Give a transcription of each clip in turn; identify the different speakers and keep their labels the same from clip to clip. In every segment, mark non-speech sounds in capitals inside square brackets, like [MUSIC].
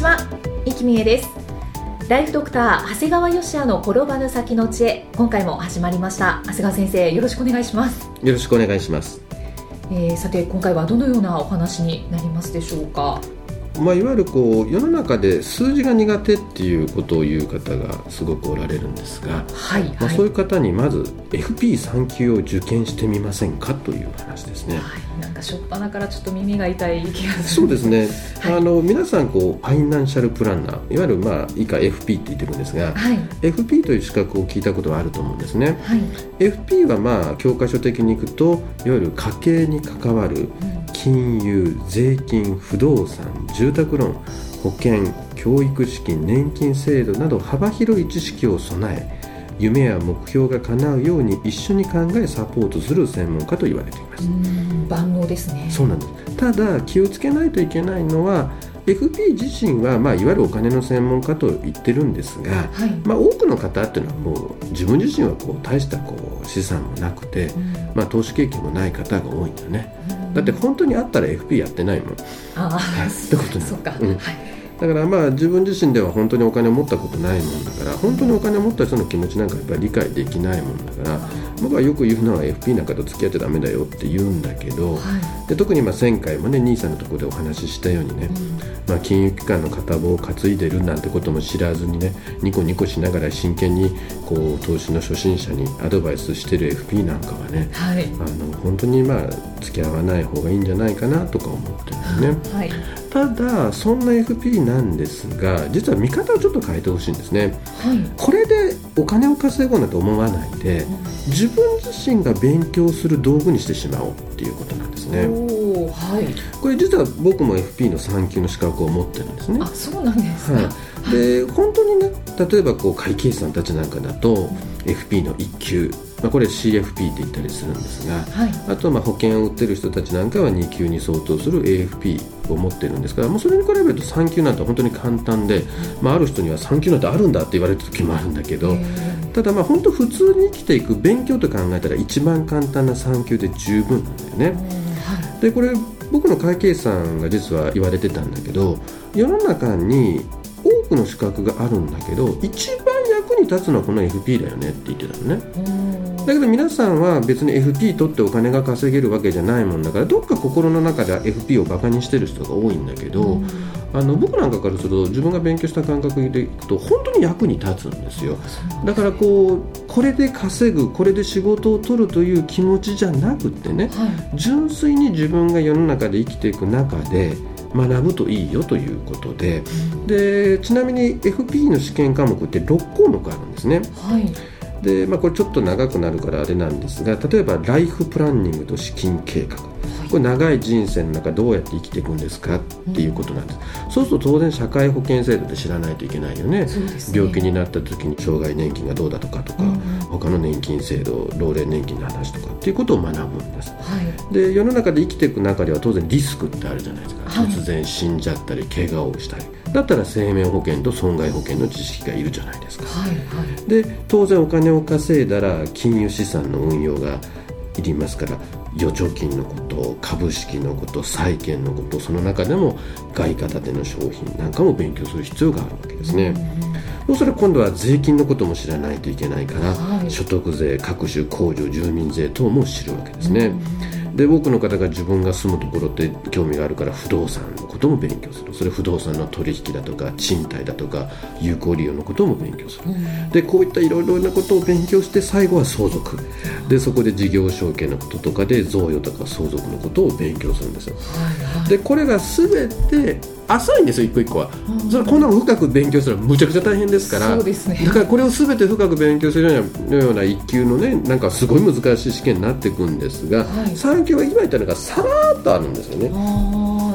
Speaker 1: ちは、いきみえです。ライフドクター長谷川芳也の転ばぬ先の知恵。今回も始まりました。長谷川先生よろしくお願いします。
Speaker 2: よろしくお願いします。
Speaker 1: えー、さて今回はどのようなお話になりますでしょうか？
Speaker 2: まあ、いわゆるこう世の中で数字が苦手っていうことを言う方がすごくおられるんですが、
Speaker 1: はい
Speaker 2: まあ、
Speaker 1: はい
Speaker 2: そういう方にまず FP3 級を受験してみませんかという話ですね。
Speaker 1: はい、なんか初っ端からちょっと耳が痛い気がする。
Speaker 2: そうですね、[LAUGHS]
Speaker 1: はい。
Speaker 2: あの皆さんこうファイナンシャルプランナーいわゆるまあ以下 FP って言ってるんですが、
Speaker 1: はい。
Speaker 2: FP という資格を聞いたことはあると思うんですね。
Speaker 1: はい、
Speaker 2: FP はまあ教科書的にいくといわゆる家計に関わる金融税金不動産住宅ローン保険教育資金年金制度など幅広い知識を備え夢や目標が叶うように一緒に考えサポートする専門家と言われています、
Speaker 1: うん万能ですね。
Speaker 2: そうなんです。ただ気をつけないといけないのは FP 自身は、まあ、いわゆるお金の専門家と言ってるんですが、
Speaker 1: はい、
Speaker 2: まあ、多くの方っていうのはもう自分自身はこう大したこう資産もなくて、
Speaker 1: うん。
Speaker 2: まあ、投資経験もない方が多いんだよね。
Speaker 1: うん
Speaker 2: だって本当にあったら FP やってないもん。
Speaker 1: ああ、
Speaker 2: ってことなの
Speaker 1: そうか、
Speaker 2: うん。
Speaker 1: はい。
Speaker 2: だからまあ自分自身では本当にお金を持ったことないもんだから本当にお金を持った人の気持ちなんかやっぱり理解できないもんだから僕はよく言うのは FP なんかと付き合っちゃダメだよって言うんだけど
Speaker 1: はい。
Speaker 2: で特にまあ前回もね兄さんのところでお話ししたようにね、まあ、金融機関の片棒を担いでるなんてことも知らずにねニコニコしながら真剣にこう投資の初心者にアドバイスしてる FP なんかはね
Speaker 1: はい。
Speaker 2: あの本当にまあ付き合わない方がいいんじゃないかなとか思ってるんですね。
Speaker 1: はい。
Speaker 2: ただそんな FP なんですが実は見方をちょっと変えてほしいんですね。
Speaker 1: はい。
Speaker 2: これでお金を稼ごうなんて思わないで自分自身が勉強する道具にしてしまおうっていうことなんですね
Speaker 1: はい。
Speaker 2: これ実は僕も FP の3級の資格を持ってるんですね。
Speaker 1: あそうなんですか、
Speaker 2: はい、で本当にね例えばこう会計士さんたちなんかだと FP の1級、まあ、これ CFP って言ったりするんですが
Speaker 1: はい。
Speaker 2: あとはまあ保険を売ってる人たちなんかは2級に相当する AFP を持ってるんですからもうそれに比べると3級なんて本当に簡単で、まあ、ある人には3級なんてあるんだって言われた時もあるんだけど、ただまあ本当普通に生きていく勉強と考えたら一番簡単な3級で十分なんだよね。でこれ僕の会計士さんが実は言われてたんだけど世の中に多くの資格があるんだけど一番役に立つのはこの FP だよねって言ってたのね。
Speaker 1: い
Speaker 2: だけど皆さんは別に FP 取ってお金が稼げるわけじゃないもんだからどっか心の中では FP をバカにしてる人が多いんだけど、あの僕なんかからすると自分が勉強した感覚でいくと本当に役に立つんですよ。だからこうこれで稼ぐこれで仕事を取るという気持ちじゃなくってね
Speaker 1: はい。
Speaker 2: 純粋に自分が世の中で生きていく中で学ぶといいよということで。でちなみに FP の試験科目って6項目あるんですね。
Speaker 1: はい
Speaker 2: で、まあ、これちょっと長くなるからあれなんですが例えばライフプランニングと資金計画。これ長い人生の中どうやって生きていくんですか？っていうことなんです、そうすると当然社会保険制度で知らないといけないよね。
Speaker 1: ね。
Speaker 2: 病気になった時に障害年金がどうだとかとか、
Speaker 1: うん。
Speaker 2: 他の年金制度老齢年金の話とかっていうことを学ぶんです。
Speaker 1: はい。
Speaker 2: で世の中で生きていく中では当然リスクってあるじゃないですか、
Speaker 1: はい。
Speaker 2: 突然死んじゃったり怪我をしたりだったら生命保険と損害保険の知識がいるじゃないですか。
Speaker 1: はいはい。
Speaker 2: で当然お金を稼いだら金融資産の運用がいりますから預貯金のこと株式のこと債券のことその中でも外貨建ての商品なんかも勉強する必要があるわけですね、そうすると今度は税金のことも知らないといけないから、
Speaker 1: はい。
Speaker 2: 所得税各種控除住民税等も知るわけですね、で多くの方が自分が住むところって興味があるから不動産のことも勉強する。それ不動産の取引だとか賃貸だとか有効利用のことも勉強する、でこういったいろいろなことを勉強して最後は相続。でそこで事業承継のこととかで贈与とか相続のことを勉強するんですよ、でこれが全て浅いんですよ一個一個は、それこんなの深く勉強するのはむちゃくちゃ大変ですから。
Speaker 1: ね。
Speaker 2: だからこれを全て深く勉強するようなような一級のねなんかすごい難しい試験になっていくんですが、
Speaker 1: はい
Speaker 2: 3級は今言ったのがさらっとあるんですよね。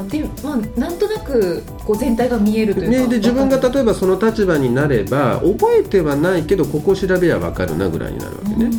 Speaker 1: でまあなんとなくこう全体が見えるというか
Speaker 2: ね、で自分が例えばその立場になれば覚えてはないけどここ調べや分かるなぐらいになるわけね。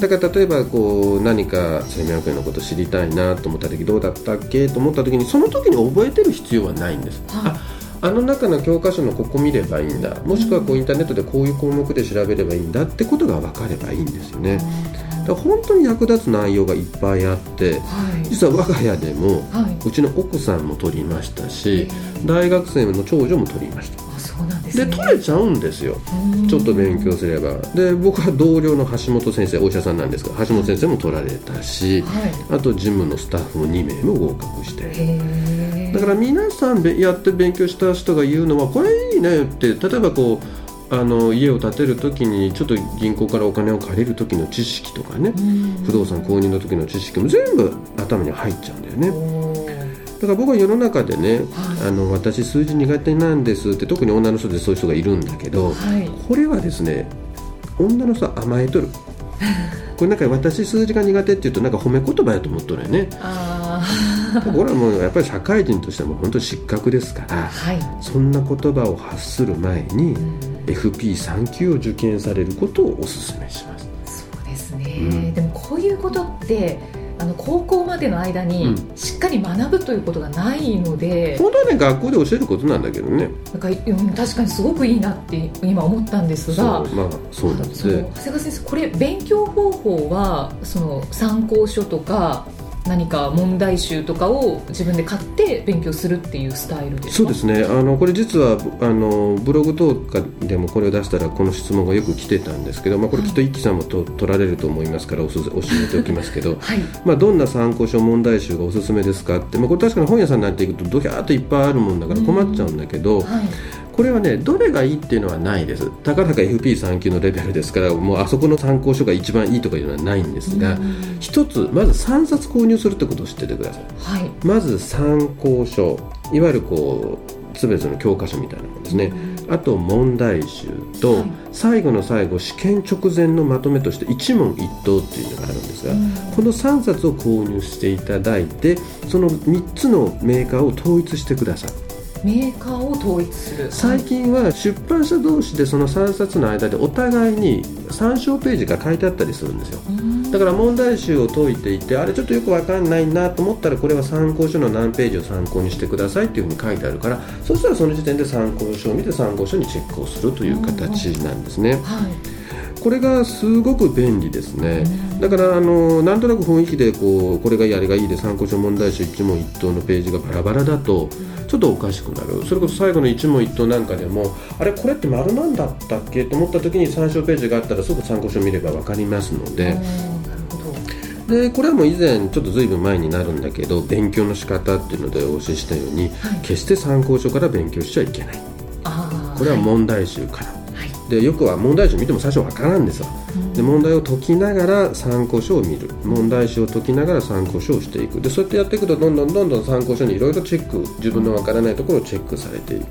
Speaker 2: だから例えばこう何か生命保険のこと知りたいなと思った時どうだったっけ？と思った時にその時に覚えてる必要はないんです。
Speaker 1: は
Speaker 2: あの中の教科書のここ見ればいいんだ。もしくはこうインターネットでこういう項目で調べればいいんだってことが分かればいいんですよね。だから本当に役立つ内容がいっぱいあって
Speaker 1: はい。
Speaker 2: 実は我が家でも
Speaker 1: はい。う
Speaker 2: ちの奥さんも取りましたし大学生の長女も取りました。
Speaker 1: あそうなんで
Speaker 2: 取れちゃうんですよ。
Speaker 1: うん。
Speaker 2: ちょっと勉強すれば。で僕は同僚の橋本先生お医者さんなんですが橋本先生も取られたし
Speaker 1: は
Speaker 2: あと事務のスタッフも2名も合格してだから皆さんべやって勉強した人が言うのはこれいいねって例えばこうあの家を建てる時にちょっと銀行からお金を借りる時の知識とかね。不動産購入の時の知識も全部頭に入っちゃうんだよね。だから僕は世の中でね、
Speaker 1: はい。
Speaker 2: あの私数字苦手なんですって特に女の人でそういう人がいるんだけど、
Speaker 1: はい。
Speaker 2: これはですね女の人は甘えとる。[LAUGHS] これなんか私数字が苦手って言うとなんか褒め言葉やと思っとるよね。
Speaker 1: あ
Speaker 2: これはもうやっぱり社会人としても本当に失格ですから
Speaker 1: ーはい。
Speaker 2: そんな言葉を発する前に FP3 級を受験されることをお勧めします。
Speaker 1: そうですね、
Speaker 2: うん。
Speaker 1: でもこういうことってあの高校までの間に
Speaker 2: うん。
Speaker 1: しっかり学ぶということがないので、
Speaker 2: 本当はね学校で教えることなんだけどね。
Speaker 1: なんかうん確かにすごくいいなって今思ったんですが。
Speaker 2: まあそうなんです
Speaker 1: 長谷川先生これ勉強方法はその参考書とか何か問題集とかを自分で買って勉強するっていうスタイルですか？
Speaker 2: そうですね。あのこれ実はあのブログとかでもこれを出したらこの質問がよく来てたんですけど、まあ、これきっと一輝さんもと取られると思いますからおす教えておきますけど。
Speaker 1: はい。[LAUGHS]
Speaker 2: まあ、どんな参考書問題集がおすすめですかって、まあ、これ確かに本屋さんなんて行くとドキャーっといっぱいあるもんだから困っちゃうんだけど、
Speaker 1: はい
Speaker 2: これはねどれがいいっていうのはないです。たかだか FP3 級のレベルですからもうあそこの参考書が一番いいとかいうのはないんですが
Speaker 1: うん。
Speaker 2: 一つまず3冊購入するってことを知っててください。
Speaker 1: はい。
Speaker 2: まず参考書いわゆるこう全ての教科書みたいなものですね。あと問題集と、
Speaker 1: はい。
Speaker 2: 最後の最後試験直前のまとめとして一問一答っていうのがあるんですが、
Speaker 1: うん。
Speaker 2: この3冊を購入していただいてその3つのメーカーを統一してください
Speaker 1: メーカーを統一する。
Speaker 2: 最近は出版社同士でその3冊の間でお互いに参照ページが書いてあったりするんですよ。
Speaker 1: うん。
Speaker 2: だから問題集を解いていてあれちょっとよくわかんないなと思ったらこれは参考書の何ページを参考にしてくださいっていうふうに書いてあるからそしたらその時点で参考書を見て参考書にチェックをするという形なんですね。
Speaker 1: はい。
Speaker 2: これがすごく便利ですね。だからあのなんとなく雰囲気でこうこれがいいあれがいいで参考書問題集一問一答のページがバラバラだとちょっとおかしくなる。それこそ最後の一問一答なんかでもあれこれって丸なんだったっけ？と思った時に参照ページがあったらすぐ参考書見れば分かりますので。でこれはもう以前ちょっとずいぶん前になるんだけど勉強の仕方っていうのでお教えしたように、
Speaker 1: はい。
Speaker 2: 決して参考書から勉強しちゃいけない。これは問題集から、
Speaker 1: はい。
Speaker 2: でよくは問題集見ても最初わからんですよで問題を解きながら参考書を見る。問題集を解きながら参考書をしていく。でそうやってやっていくとどんどんどんどん参考書にいろいろチェック自分のわからないところをチェックされていく。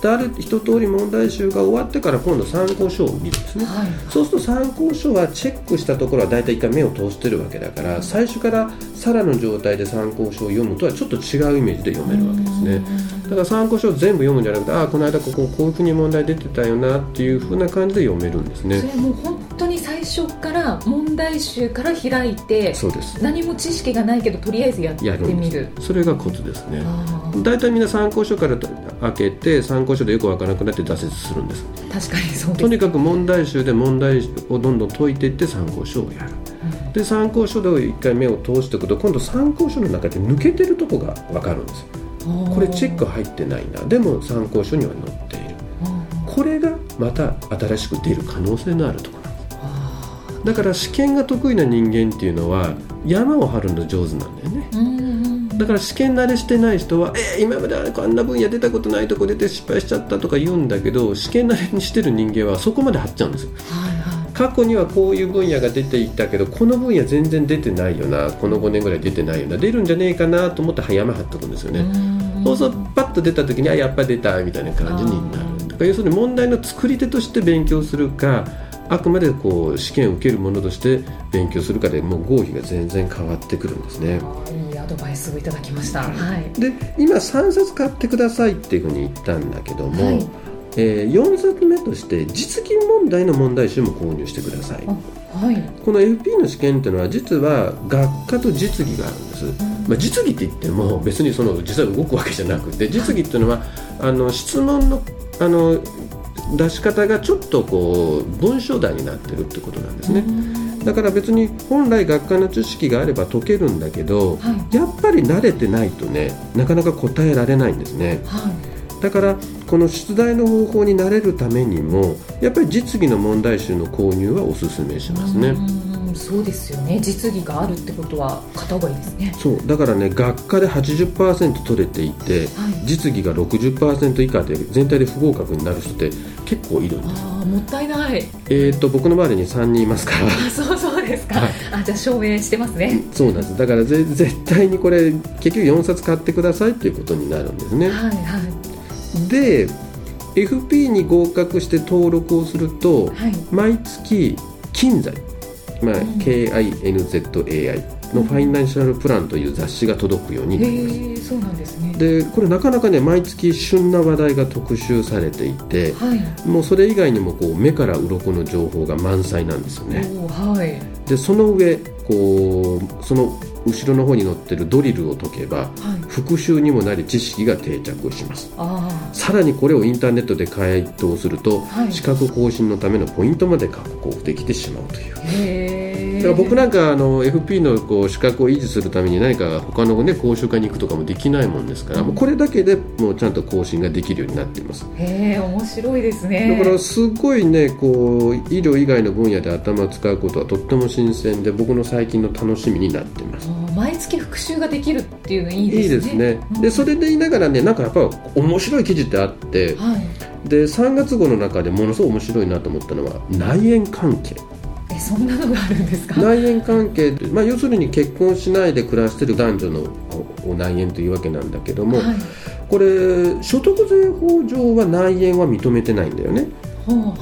Speaker 2: である一通り問題集が終わってから今度参考書を見るんですね、
Speaker 1: はい。
Speaker 2: そうすると参考書はチェックしたところは大体一回目を通してるわけだから最初からさらの状態で参考書を読むとはちょっと違うイメージで読めるわけですね。だから参考書を全部読むんじゃなくてああこの間こここういうふうに問題出てたよなっていうふうな感じで読めるんですね。
Speaker 1: それもう本初から問題集から開いて
Speaker 2: そうです。
Speaker 1: 何も知識がないけどとりあえずやってみる。
Speaker 2: それがコツですね。大体みんな参考書から開けて参考書でよくわからなくなって挫折するんです。
Speaker 1: 確かにそうです。
Speaker 2: とにかく問題集で問題をどんどん解いていって参考書をやる。で参考書で一回目を通しておくと今度参考書の中で抜けてるとこが分かるんです。これチェック入ってないな。でも参考書には載っている。これがまた新しく出る可能性のあるとこだだから試験が得意な人間っていうのは山を張るの上手なんだよね、だから試験慣れしてない人は「えー、今までこんな分野出たことないとこ出て失敗しちゃった」とか言うんだけど試験慣れにしてる人間はそこまで張っちゃうんですよ、はいはい、過去にはこういう分野が出ていたけどこの分野全然出てないよなこの5年ぐらい出てないよな出るんじゃねえかなと思って山張っておくんですよね。そうするとパッと出た時にあやっぱ出たみたいな感じになる。だから要するに問題の作り手として勉強するかあくまでこう試験を受けるものとして勉強するかでもう合否が全然変わってくるんですね。
Speaker 1: いいアドバイスをいただきました。は
Speaker 2: い、で今3冊買ってくださいっていうふうに言ったんだけども、はい、えー、4冊目として実技問題の問題集も購入してください。はい、この FP の試験っていうのは実は学科と実技があるんです。まあ、実技って言っても別にその実際動くわけじゃなくて実技っていうのはあの質問のあの出し方がちょっとこう文章題になってるってことなんですね。だから別に本来学科の知識があれば解けるんだけど、はい、やっぱり慣れてないとねなかなか答えられないんですね。はい、だからこの出題の方法に慣れるためにもやっぱり実技の問題集の購入はおすすめしますね。
Speaker 1: そうですよね。実技があるってことは買った方がいいですね。
Speaker 2: そう。だからね学科で80%取れていて、はい、実技が60%以下で全体で不合格になる人って結構いるんです。
Speaker 1: ああもったいない。
Speaker 2: えっ、と僕の周りに3人いますから。
Speaker 1: あそうそうですか、はい、あじゃあ証明してますね。
Speaker 2: そうなんです。だからぜ絶対にこれ結局4冊買ってくださいっていうことになるんですね。はいはい。で FP に合格して登録をすると、はい、毎月金材まあ、KINZAI の「ファイナンシャルプラン」という雑誌が届くようになります。そうなんですねでこれなかなかね毎月旬な話題が特集されていて、はい、もうそれ以外にもこう目から鱗の情報が満載なんですよね。はい、でその上こうその後ろの方に載ってるドリルを解けば、はい、復習にもなり知識が定着します。さらにこれをインターネットで回答すると、はい、資格更新のためのポイントまで獲得できてしまうという。だから僕なんかあの FP のこう資格を維持するために何か他の、ね、講習会に行くとかもできないもんですから、うん、もうこれだけでもうちゃんと更新ができるようになっています。
Speaker 1: へえ面白いですね。
Speaker 2: だからすごいねこう医療以外の分野で頭を使うことはとっても新鮮で僕の最近の楽しみになっています
Speaker 1: 毎月復習ができるっていうのいいですね。いいですね。
Speaker 2: うん、でそれで言いながらねなんかやっぱ面白い記事ってあって、はい、で3月号の中でものすごい面白いなと思ったのは内縁関係。
Speaker 1: えそんなのがあるんですか？
Speaker 2: 内縁関係、まあ、要するに結婚しないで暮らしてる男女の内縁というわけなんだけども、はい、これ所得税法上は内縁は認めてないんだよね。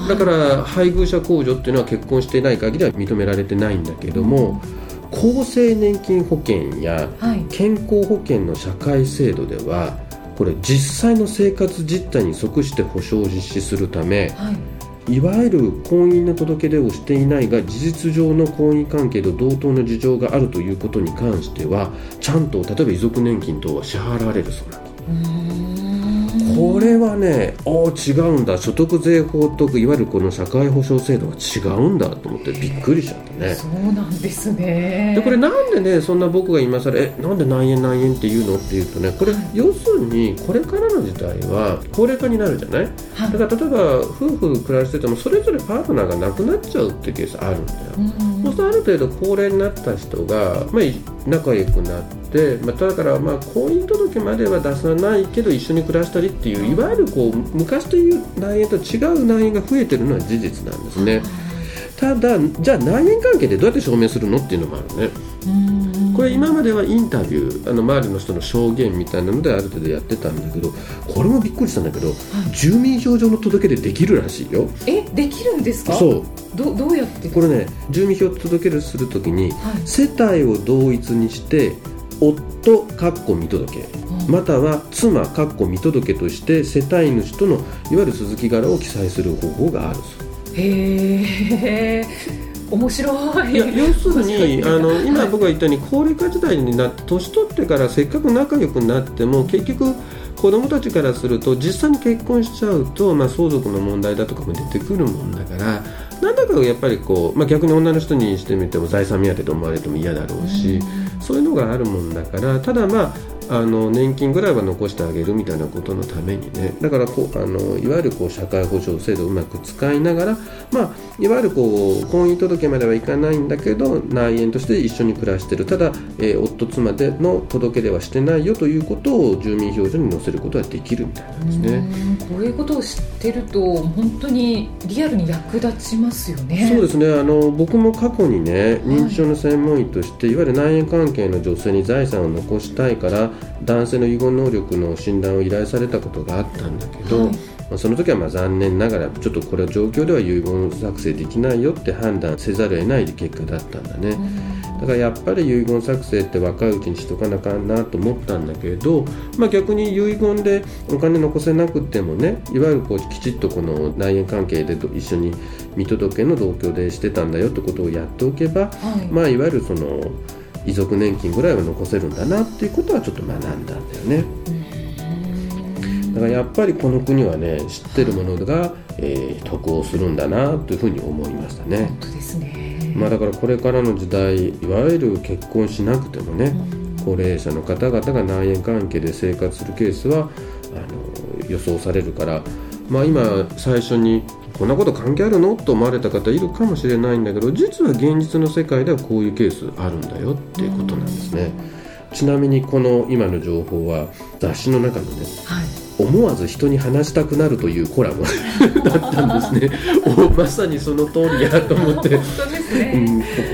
Speaker 2: だから配偶者控除っていうのは結婚していない限りは認められてないんだけども、うん厚生年金保険や健康保険の社会制度では、これ実際の生活実態に即して保障を実施するため、はい、いわゆる婚姻の届け出をしていないが事実上の婚姻関係と同等の事情があるということに関してはちゃんと例えば遺族年金等は支払われるそうなんです。これはねああ違うんだ。所得税法といわゆるこの社会保障制度が違うんだと思ってびっくりしちゃったね。
Speaker 1: そうなんですね。
Speaker 2: でこれなんでねそんな僕が今更えなんで何円何円って言うのっていうとねこれ、はい、要するにこれからの時代は高齢化になるじゃない、はい、だから例えば夫婦暮らしててもそれぞれパートナーが亡くなっちゃうっていうケースあるんだよ、うん、そうするとある程度高齢になった人が、まあ、仲良くなってで、まあ、だからまあ婚姻届までは出さないけど一緒に暮らしたりっていういわゆるこう昔という内縁と違う内縁が増えてるのは事実なんですね。ただじゃあ内縁関係でどうやって証明するのっていうのもあるね。これ今まではインタビューあの周りの人の証言みたいなのである程度やってたんだけどこれもびっくりしたんだけど、はい、住民票上の届け出できるらしいよ。
Speaker 1: えできるんですか？
Speaker 2: そう。
Speaker 1: どどうやって？
Speaker 2: これね住民票届け出するときに、はい、世帯を同一にして夫かっこ見届けまたは妻かっこ見届けとして世帯主とのいわゆる鈴木柄を記載する方法があるそう
Speaker 1: へえ面白
Speaker 2: い。いや要するにあの今僕が言ったように高齢化時代になって年取ってからせっかく仲良くなっても結局子供たちからすると実際に結婚しちゃうと、まあ、相続の問題だとかも出てくるもんだからなんだかやっぱりこう、まあ、逆に女の人にしてみても財産目当てと思われても嫌だろうし、うそういうのがあるもんだからただまああの年金ぐらいは残してあげるみたいなことのためにね。だからこうあのいわゆるこう社会保障制度をうまく使いながら、まあ、いわゆるこう婚姻届まではいかないんだけど内縁として一緒に暮らしてる。ただ、えー、夫妻での届け出はしてないよということを住民票所に載せることができるみたいなんですね。
Speaker 1: こういうことを知ってると本当にリアルに役立ちますよね。
Speaker 2: そうですね。あの僕も過去にね認知症の専門医として、はい、いわゆる内縁関係の女性に財産を残したいから男性の遺言能力の診断を依頼されたことがあったんだけど、はい、まあ、その時はまあ残念ながらちょっとこれは状況では遺言作成できないよって判断せざるを得ない結果だったんだね、だからやっぱり遺言作成って若いうちにしとかなあかんなと思ったんだけど、まあ、逆に遺言でお金残せなくてもねいわゆるこうきちっとこの内縁関係で一緒に見届けの同居でしてたんだよってことをやっておけば、はい、まあいわゆるその遺族年金ぐらいは残せるんだなっていうことはちょっと学んだんだよね。だからやっぱりこの国はね知ってるものが、えー、得をするんだなというふうに思いましたね。
Speaker 1: 本当ですね
Speaker 2: まあ、だからこれからの時代いわゆる結婚しなくてもね、高齢者の方々が内縁関係で生活するケースはあの予想されるから、まあ、今最初にこんなこと関係あるの？と思われた方いるかもしれないんだけど実は現実の世界ではこういうケースあるんだよっていうことなんですね。ちなみにこの今の情報は雑誌の中のね、はい。思わず人に話したくなるというコラム [LAUGHS] だったんですね。まさにその通りやと思って、ね。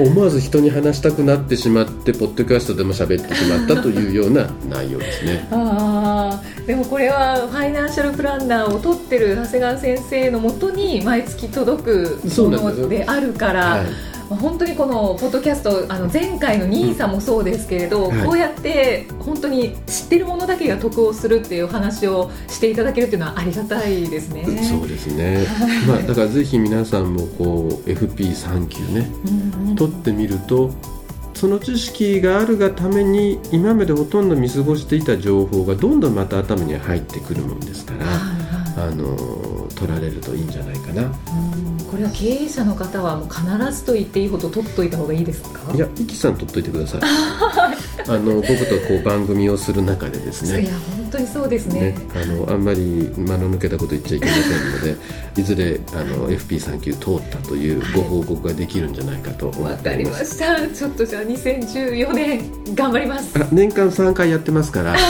Speaker 2: うん、思わず人に話したくなってしまってポッドキャストでも喋ってしまったというような内容ですね。
Speaker 1: あでもこれはファイナンシャルプランナーを取ってる長谷川先生のもとに毎月届くものであるから。本当にこのポッドキャストあの前回のニーサもそうですけれど、うんはい、こうやって本当に知ってるものだけが得をするっていう話をしていただけるっていうのはありがたいですね。
Speaker 2: そうですね、まあ、だからぜひ皆さんもこう FP3 級ね、うんうん、取ってみるとその知識があるがために今までほとんど見過ごしていた情報がどんどんまた頭に入ってくるもんですから、あの取られるといいんじゃないかな。
Speaker 1: これは経営者の方はもう必ずと言っていいほど取っといた方がいいですか？
Speaker 2: いや、イキさん取っといてください。[LAUGHS] あの僕とこう番組をする中でですね。
Speaker 1: いや本当にそうですね。ね
Speaker 2: あのあんまり間の抜けたこと言っちゃいけませんので、いずれあの FP3 級通ったというご報告ができるんじゃないかと思っます。わ、
Speaker 1: かりました。ちょっとじゃあ2014年頑張ります。
Speaker 2: 年間3回やってますから。[LAUGHS]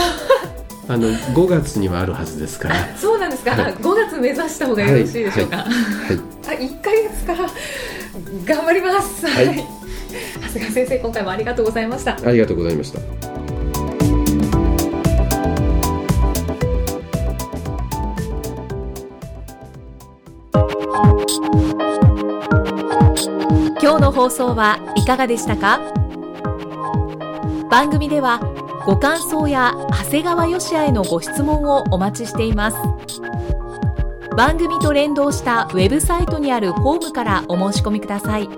Speaker 2: あの5月にはあるはずですから
Speaker 1: そうなんですか、はい、5月目指した方がよろしいでしょうか、はい、はい、あ1か月か頑張りますはい、長谷川先生今回もありがとうございました。
Speaker 2: ありがとうございました。
Speaker 1: 今日の放送はいかがでしたか？番組ではご感想や長谷川芳也へのご質問をお待ちしています。番組と連動したウェブサイトにあるホームからお申し込みください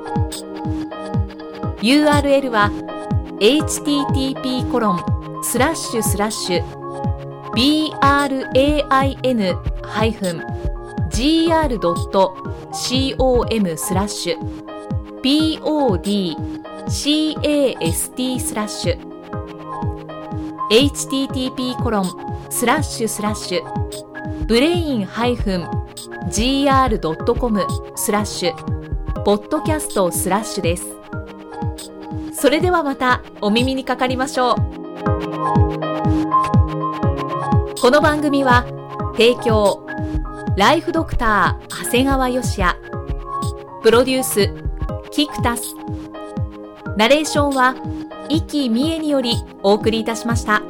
Speaker 1: URL は http コロンスラッシュスラッシュ brain-gr.com スラッシュ podcast スラッシュ http コロンスラッシュスラッシュ brain-gr.com スラッシュポッドキャストスラッシュです。それではまたお耳にかかりましょう。この番組は提供ライフドクター長谷川義也プロデュースキクタスナレーションは生きみえによりお送りいたしました。